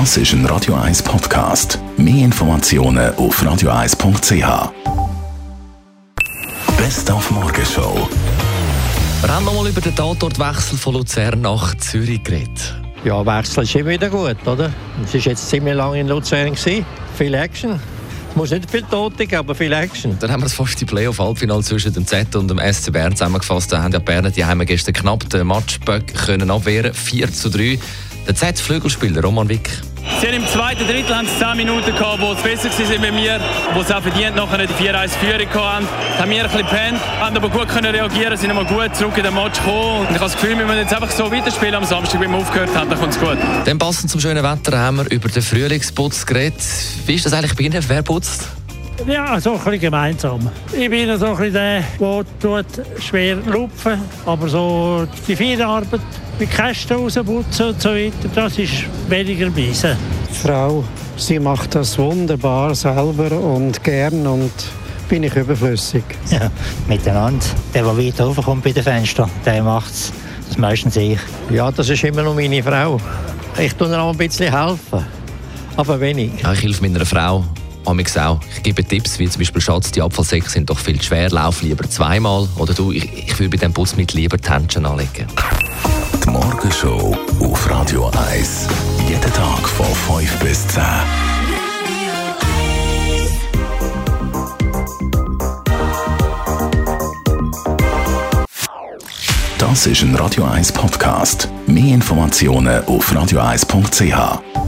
Das ist ein Radio 1 Podcast. Mehr Informationen auf radio1.ch. Best auf Morgenshow. Wir haben nochmal über den Tatortwechsel von Luzern nach Zürich geredet. Ja, Wechsel ist immer wieder gut, oder? Es war jetzt ziemlich lange in Luzern. Gewesen. Viel Action. Es muss nicht viel Tote geben, aber viel Action. Dann haben wir das fast die Playoff-Halbfinale zwischen dem Z und dem SC Bern zusammengefasst. Da haben ja die Berner die haben gestern knapp den Matchböck können abwehren 4 zu 3. Der Z-Flügelspieler Roman Wick. Sie haben im zweiten Drittel haben sie 10 Minuten gehabt, wo es besser waren mit mir, wo sie auch verdient nachher die 4-1 Führung hatten. Haben wir ein bisschen gepennt, haben aber gut können reagieren, sind nochmal gut zurück in den Match gekommen. Und ich habe das Gefühl, wenn wir jetzt einfach so weiterspielen am Samstag, wie wir aufgehört haben, dann kommt es gut. Dann passend zum schönen Wetter haben wir über den Frühlingsputz geredet. Wie ist das eigentlich bei Ihnen? Wer putzt? Ja, so ein bisschen gemeinsam. Ich bin so ein bisschen der, der schwer lupfen aber so die Feierarbeit mit Kästen rausputzen und so weiter, das ist weniger meise. Die Frau, sie macht das wunderbar selber und gern und bin ich überflüssig. Ja, miteinander. Der, der weiter raufkommt bei den Fenstern, der macht es. Das meistens ich. Ja, das ist immer noch meine Frau. Ich tue ihr auch ein bisschen helfen, aber wenig. Ja, ich helfe meiner Frau. Auch. Ich gebe Tipps, wie zum Beispiel Schatz, die Abfallsäcke sind doch viel schwer, lauf lieber zweimal. Oder du, ich, ich würde bei dem Putzmittel lieber die Händchen anlegen. Die Morgenshow auf Radio 1. Jeden Tag von 5 bis 10. Das ist ein Radio 1 Podcast. Mehr Informationen auf radio1.ch.